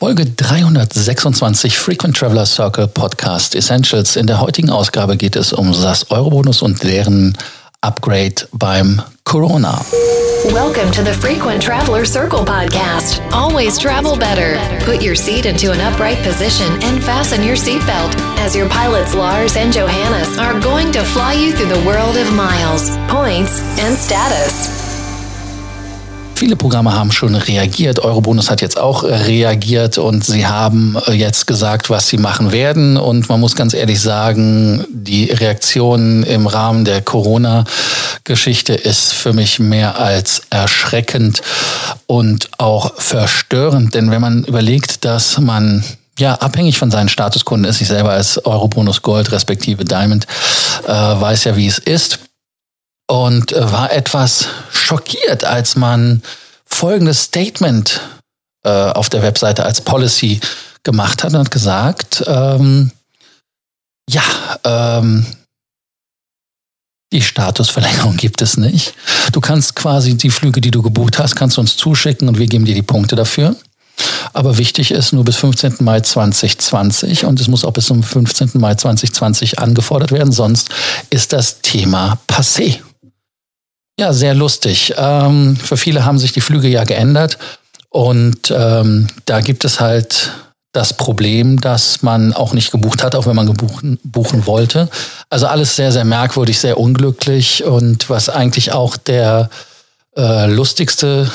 Folge 326 Frequent Traveler Circle Podcast Essentials. In der heutigen Ausgabe geht es um das Eurobonus und deren Upgrade beim Corona. Welcome to the Frequent Traveler Circle podcast. Always travel better. Put your seat into an upright position and fasten your seatbelt as your pilots Lars and Johannes are going to fly you through the world of miles, points, and status. Viele Programme haben schon reagiert. Eurobonus hat jetzt auch reagiert und sie haben äh, jetzt gesagt, was sie machen werden. Und man muss ganz ehrlich sagen, die Reaktion im Rahmen der Corona-Geschichte ist für mich mehr als erschreckend und auch verstörend. Denn wenn man überlegt, dass man ja, abhängig von seinen Statuskunden ist. Ich selber als Eurobonus Gold respektive Diamond äh, weiß ja, wie es ist und äh, war etwas schockiert, als man folgendes Statement äh, auf der Webseite als Policy gemacht hat und gesagt, ähm, ja, ähm, die Statusverlängerung gibt es nicht. Du kannst quasi die Flüge, die du gebucht hast, kannst du uns zuschicken und wir geben dir die Punkte dafür. Aber wichtig ist nur bis 15. Mai 2020 und es muss auch bis zum 15. Mai 2020 angefordert werden, sonst ist das Thema passé. Ja, sehr lustig. Ähm, für viele haben sich die Flüge ja geändert und ähm, da gibt es halt das Problem, dass man auch nicht gebucht hat, auch wenn man gebuchen, buchen wollte. Also alles sehr, sehr merkwürdig, sehr unglücklich und was eigentlich auch der äh, lustigste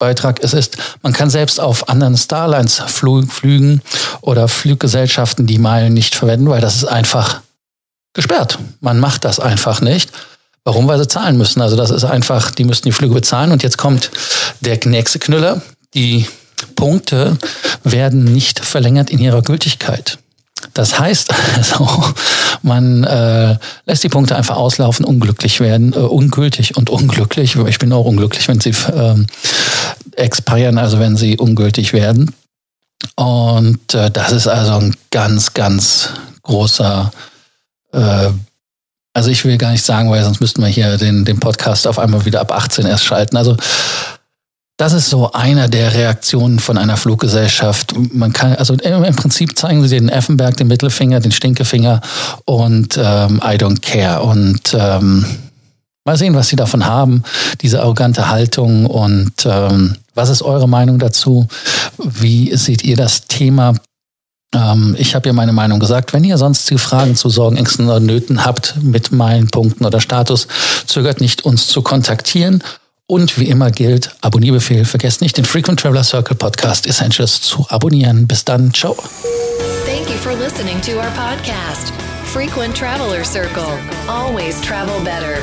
Beitrag ist, ist, man kann selbst auf anderen Starlines Flügen oder Fluggesellschaften die Meilen nicht verwenden, weil das ist einfach gesperrt. Man macht das einfach nicht. Warum? Weil sie zahlen müssen. Also das ist einfach, die müssen die Flüge bezahlen. Und jetzt kommt der nächste Knüller. Die Punkte werden nicht verlängert in ihrer Gültigkeit. Das heißt also, man äh, lässt die Punkte einfach auslaufen, unglücklich werden, äh, ungültig und unglücklich. Ich bin auch unglücklich, wenn sie äh, expirieren, also wenn sie ungültig werden. Und äh, das ist also ein ganz, ganz großer äh, also ich will gar nicht sagen, weil sonst müssten wir hier den, den Podcast auf einmal wieder ab 18 erst schalten. Also das ist so einer der Reaktionen von einer Fluggesellschaft. Man kann, also im Prinzip zeigen sie den Effenberg, den Mittelfinger, den Stinkefinger und ähm, I don't care. Und ähm, mal sehen, was sie davon haben, diese arrogante Haltung und ähm, was ist eure Meinung dazu? Wie seht ihr das Thema? Ähm, ich habe ja meine Meinung gesagt. Wenn ihr sonstige Fragen zu Sorgen, Ängsten oder Nöten habt mit meinen Punkten oder Status, zögert nicht, uns zu kontaktieren. Und wie immer gilt, Abonnierbefehl. Vergesst nicht, den Frequent Traveler Circle Podcast Essentials zu abonnieren. Bis dann. Ciao. Thank you for listening to our podcast. Frequent Traveler Circle. Always travel better.